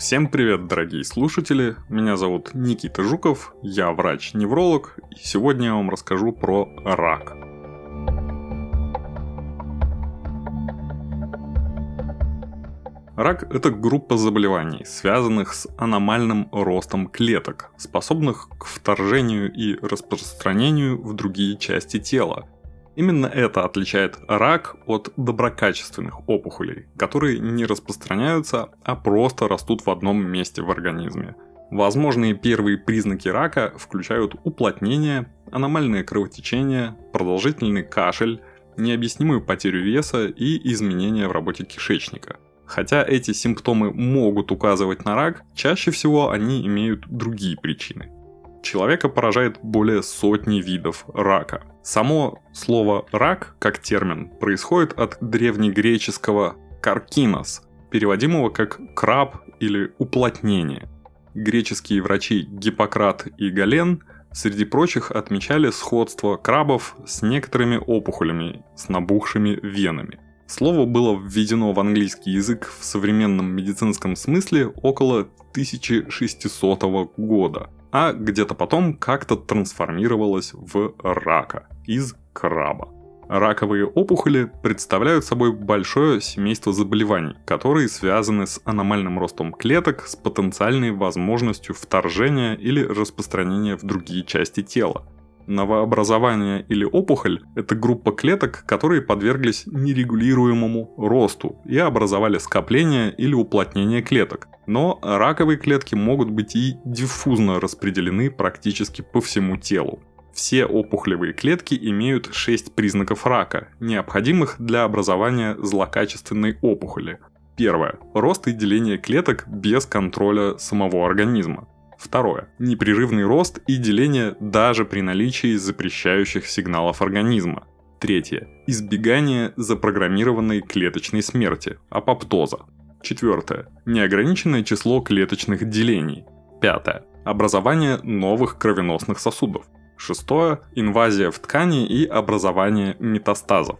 Всем привет, дорогие слушатели! Меня зовут Никита Жуков, я врач-невролог, и сегодня я вам расскажу про рак. Рак – это группа заболеваний, связанных с аномальным ростом клеток, способных к вторжению и распространению в другие части тела. Именно это отличает рак от доброкачественных опухолей, которые не распространяются, а просто растут в одном месте в организме. Возможные первые признаки рака включают уплотнение, аномальное кровотечение, продолжительный кашель, необъяснимую потерю веса и изменения в работе кишечника – Хотя эти симптомы могут указывать на рак, чаще всего они имеют другие причины. Человека поражает более сотни видов рака. Само слово «рак» как термин происходит от древнегреческого «каркинос», переводимого как «краб» или «уплотнение». Греческие врачи Гиппократ и Гален среди прочих отмечали сходство крабов с некоторыми опухолями с набухшими венами – Слово было введено в английский язык в современном медицинском смысле около 1600 года, а где-то потом как-то трансформировалось в рака из краба. Раковые опухоли представляют собой большое семейство заболеваний, которые связаны с аномальным ростом клеток с потенциальной возможностью вторжения или распространения в другие части тела. Новообразование или опухоль – это группа клеток, которые подверглись нерегулируемому росту и образовали скопление или уплотнение клеток. Но раковые клетки могут быть и диффузно распределены практически по всему телу. Все опухолевые клетки имеют 6 признаков рака, необходимых для образования злокачественной опухоли. Первое. Рост и деление клеток без контроля самого организма. Второе. Непрерывный рост и деление даже при наличии запрещающих сигналов организма. Третье. Избегание запрограммированной клеточной смерти, апоптоза. Четвертое. Неограниченное число клеточных делений. Пятое. Образование новых кровеносных сосудов. Шестое. Инвазия в ткани и образование метастазов.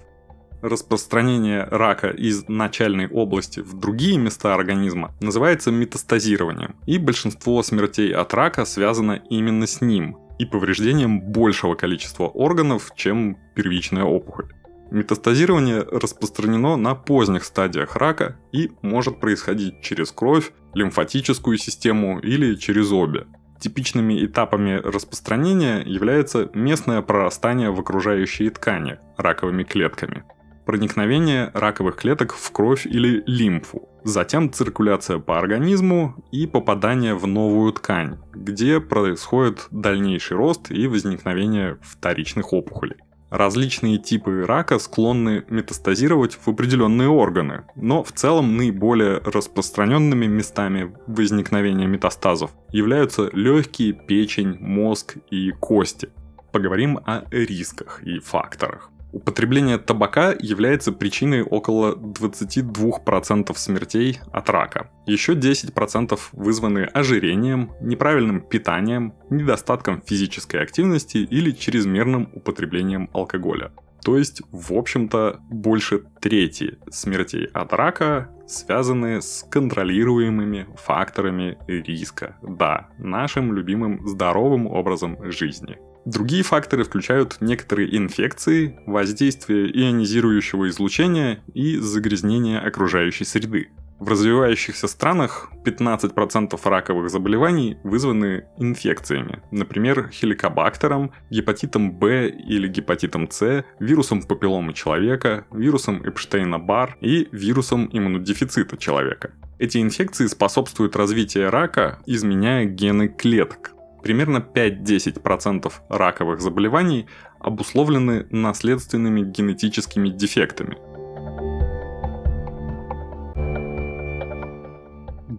Распространение рака из начальной области в другие места организма называется метастазированием, и большинство смертей от рака связано именно с ним и повреждением большего количества органов, чем первичная опухоль. Метастазирование распространено на поздних стадиях рака и может происходить через кровь, лимфатическую систему или через обе. Типичными этапами распространения является местное прорастание в окружающие ткани раковыми клетками – проникновение раковых клеток в кровь или лимфу, затем циркуляция по организму и попадание в новую ткань, где происходит дальнейший рост и возникновение вторичных опухолей. Различные типы рака склонны метастазировать в определенные органы, но в целом наиболее распространенными местами возникновения метастазов являются легкие, печень, мозг и кости. Поговорим о рисках и факторах. Употребление табака является причиной около 22% смертей от рака. Еще 10% вызваны ожирением, неправильным питанием, недостатком физической активности или чрезмерным употреблением алкоголя. То есть, в общем-то, больше трети смертей от рака связаны с контролируемыми факторами риска. Да, нашим любимым здоровым образом жизни. Другие факторы включают некоторые инфекции, воздействие ионизирующего излучения и загрязнение окружающей среды. В развивающихся странах 15% раковых заболеваний вызваны инфекциями, например, хеликобактером, гепатитом Б или гепатитом С, вирусом папилломы человека, вирусом Эпштейна-Бар и вирусом иммунодефицита человека. Эти инфекции способствуют развитию рака, изменяя гены клеток, Примерно 5-10% раковых заболеваний обусловлены наследственными генетическими дефектами.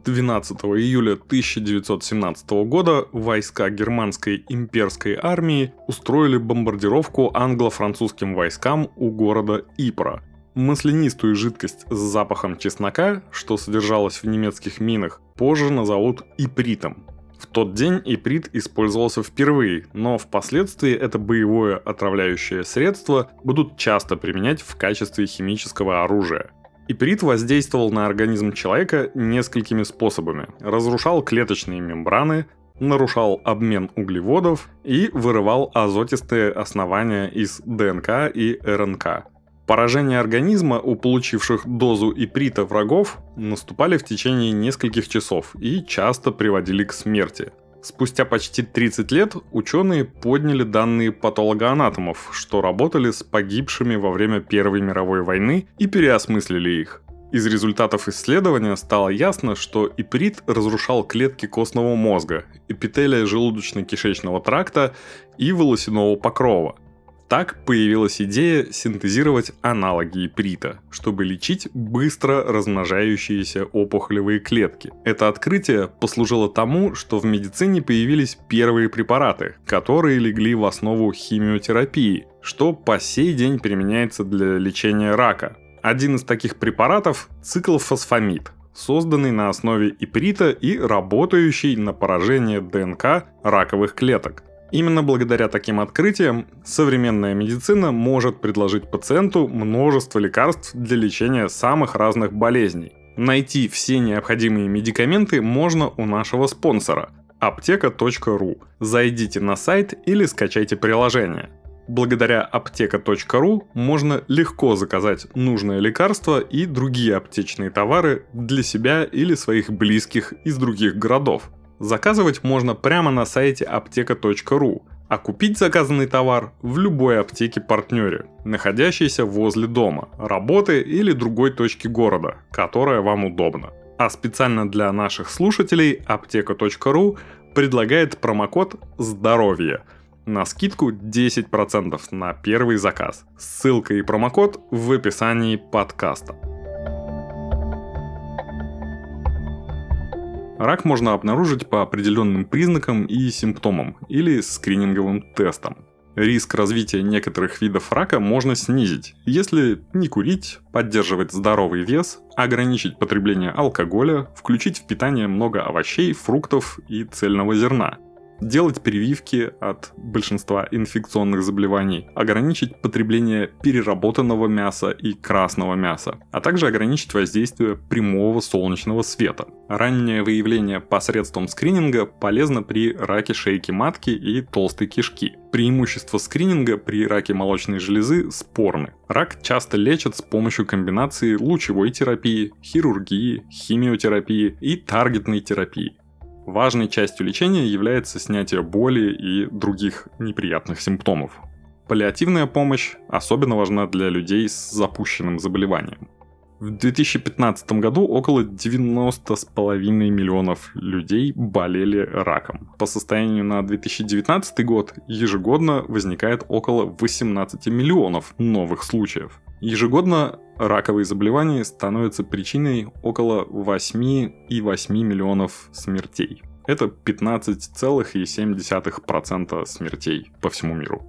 12 июля 1917 года войска германской имперской армии устроили бомбардировку англо-французским войскам у города Ипра. Маслянистую жидкость с запахом чеснока, что содержалось в немецких минах, позже назовут ипритом. Тот день иприт использовался впервые, но впоследствии это боевое отравляющее средство будут часто применять в качестве химического оружия. Иприт воздействовал на организм человека несколькими способами. Разрушал клеточные мембраны, нарушал обмен углеводов и вырывал азотистые основания из ДНК и РНК. Поражения организма у получивших дозу иприта врагов наступали в течение нескольких часов и часто приводили к смерти. Спустя почти 30 лет ученые подняли данные патологоанатомов, что работали с погибшими во время Первой мировой войны и переосмыслили их. Из результатов исследования стало ясно, что иприт разрушал клетки костного мозга, эпителия желудочно-кишечного тракта и волосяного покрова – так появилась идея синтезировать аналоги иприта, чтобы лечить быстро размножающиеся опухолевые клетки. Это открытие послужило тому, что в медицине появились первые препараты, которые легли в основу химиотерапии, что по сей день применяется для лечения рака. Один из таких препаратов – циклофосфамид, созданный на основе иприта и работающий на поражение ДНК раковых клеток. Именно благодаря таким открытиям современная медицина может предложить пациенту множество лекарств для лечения самых разных болезней. Найти все необходимые медикаменты можно у нашего спонсора – аптека.ру. Зайдите на сайт или скачайте приложение. Благодаря аптека.ру можно легко заказать нужное лекарство и другие аптечные товары для себя или своих близких из других городов – Заказывать можно прямо на сайте аптека.ру, а купить заказанный товар в любой аптеке-партнере, находящейся возле дома, работы или другой точки города, которая вам удобна. А специально для наших слушателей аптека.ру предлагает промокод «Здоровье» на скидку 10% на первый заказ. Ссылка и промокод в описании подкаста. Рак можно обнаружить по определенным признакам и симптомам или скрининговым тестам. Риск развития некоторых видов рака можно снизить, если не курить, поддерживать здоровый вес, ограничить потребление алкоголя, включить в питание много овощей, фруктов и цельного зерна – делать прививки от большинства инфекционных заболеваний, ограничить потребление переработанного мяса и красного мяса, а также ограничить воздействие прямого солнечного света. Раннее выявление посредством скрининга полезно при раке шейки матки и толстой кишки. Преимущества скрининга при раке молочной железы спорны. Рак часто лечат с помощью комбинации лучевой терапии, хирургии, химиотерапии и таргетной терапии. Важной частью лечения является снятие боли и других неприятных симптомов. Паллиативная помощь особенно важна для людей с запущенным заболеванием. В 2015 году около 90,5 миллионов людей болели раком. По состоянию на 2019 год ежегодно возникает около 18 миллионов новых случаев. Ежегодно раковые заболевания становятся причиной около 8,8 миллионов смертей. Это 15,7% смертей по всему миру.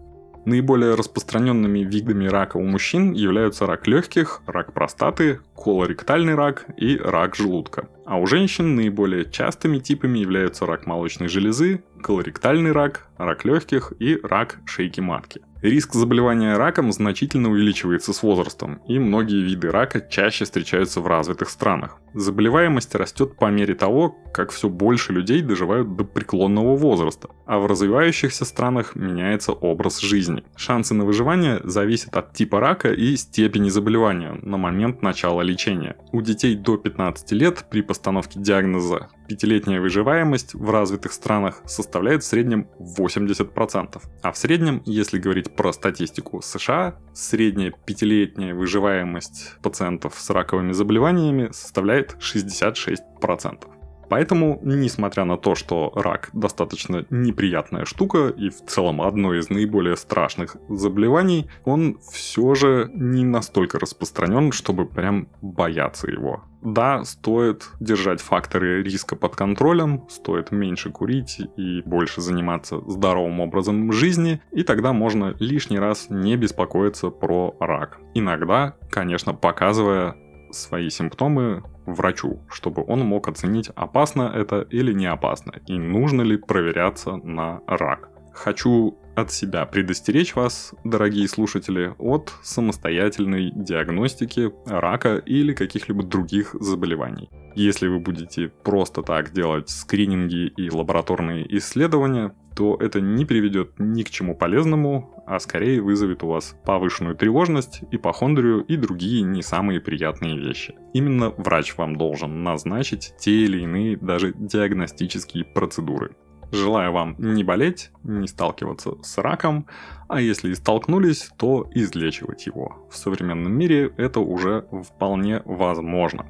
Наиболее распространенными видами рака у мужчин являются рак легких, рак простаты, колоректальный рак и рак желудка. А у женщин наиболее частыми типами являются рак молочной железы, колоректальный рак, рак легких и рак шейки матки. Риск заболевания раком значительно увеличивается с возрастом, и многие виды рака чаще встречаются в развитых странах. Заболеваемость растет по мере того, как все больше людей доживают до преклонного возраста, а в развивающихся странах меняется образ жизни. Шансы на выживание зависят от типа рака и степени заболевания на момент начала лечения. У детей до 15 лет при постановке диагноза пятилетняя выживаемость в развитых странах составляет в среднем 80%. А в среднем, если говорить про статистику США, средняя пятилетняя выживаемость пациентов с раковыми заболеваниями составляет 66%. Поэтому, несмотря на то, что рак достаточно неприятная штука и в целом одно из наиболее страшных заболеваний, он все же не настолько распространен, чтобы прям бояться его. Да, стоит держать факторы риска под контролем, стоит меньше курить и больше заниматься здоровым образом жизни, и тогда можно лишний раз не беспокоиться про рак. Иногда, конечно, показывая свои симптомы врачу, чтобы он мог оценить, опасно это или не опасно, и нужно ли проверяться на рак. Хочу от себя предостеречь вас, дорогие слушатели, от самостоятельной диагностики рака или каких-либо других заболеваний. Если вы будете просто так делать скрининги и лабораторные исследования, то это не приведет ни к чему полезному, а скорее вызовет у вас повышенную тревожность, ипохондрию и другие не самые приятные вещи. Именно врач вам должен назначить те или иные даже диагностические процедуры. Желаю вам не болеть, не сталкиваться с раком, а если и столкнулись, то излечивать его. В современном мире это уже вполне возможно.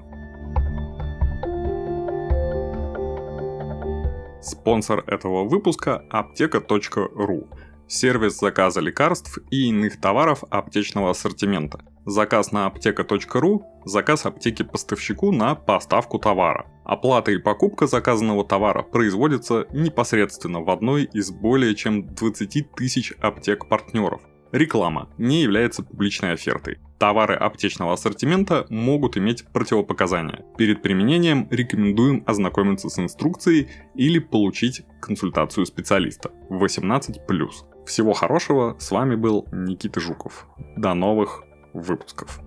Спонсор этого выпуска – аптека.ру – сервис заказа лекарств и иных товаров аптечного ассортимента. Заказ на аптека.ру – заказ аптеки поставщику на поставку товара. Оплата и покупка заказанного товара производятся непосредственно в одной из более чем 20 тысяч аптек-партнеров. Реклама не является публичной офертой. Товары аптечного ассортимента могут иметь противопоказания. Перед применением рекомендуем ознакомиться с инструкцией или получить консультацию специалиста. 18+. Всего хорошего, с вами был Никита Жуков. До новых выпусков.